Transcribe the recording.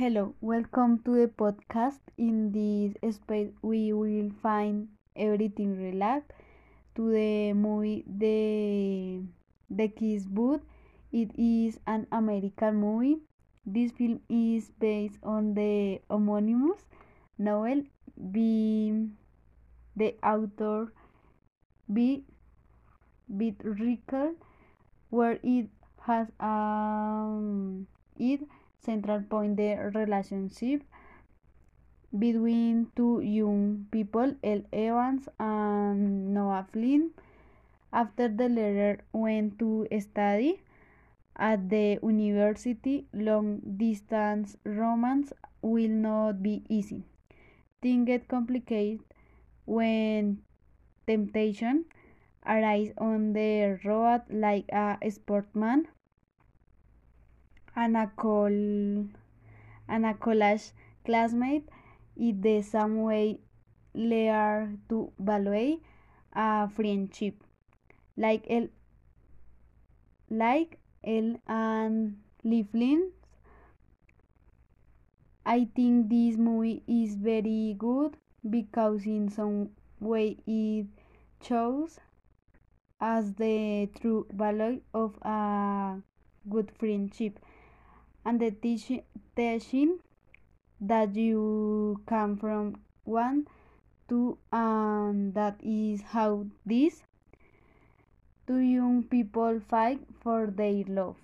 Hello, welcome to the podcast. In this space, we will find everything related to the movie The The Kiss Booth. It is an American movie. This film is based on the homonymous novel by the author B. Bit Rickle, where it has um central point the relationship between two young people, Elle Evans and Noah Flynn. After the latter went to study at the university, long distance romance will not be easy. Things get complicated when temptation arises on the road like a sportsman and a col and classmate the same way learn to value a friendship like el like Elle and Lee Flynn. I think this movie is very good because in some way it shows as the true value of a good friendship and the teach- teaching that you come from one to and that is how these two young people fight for their love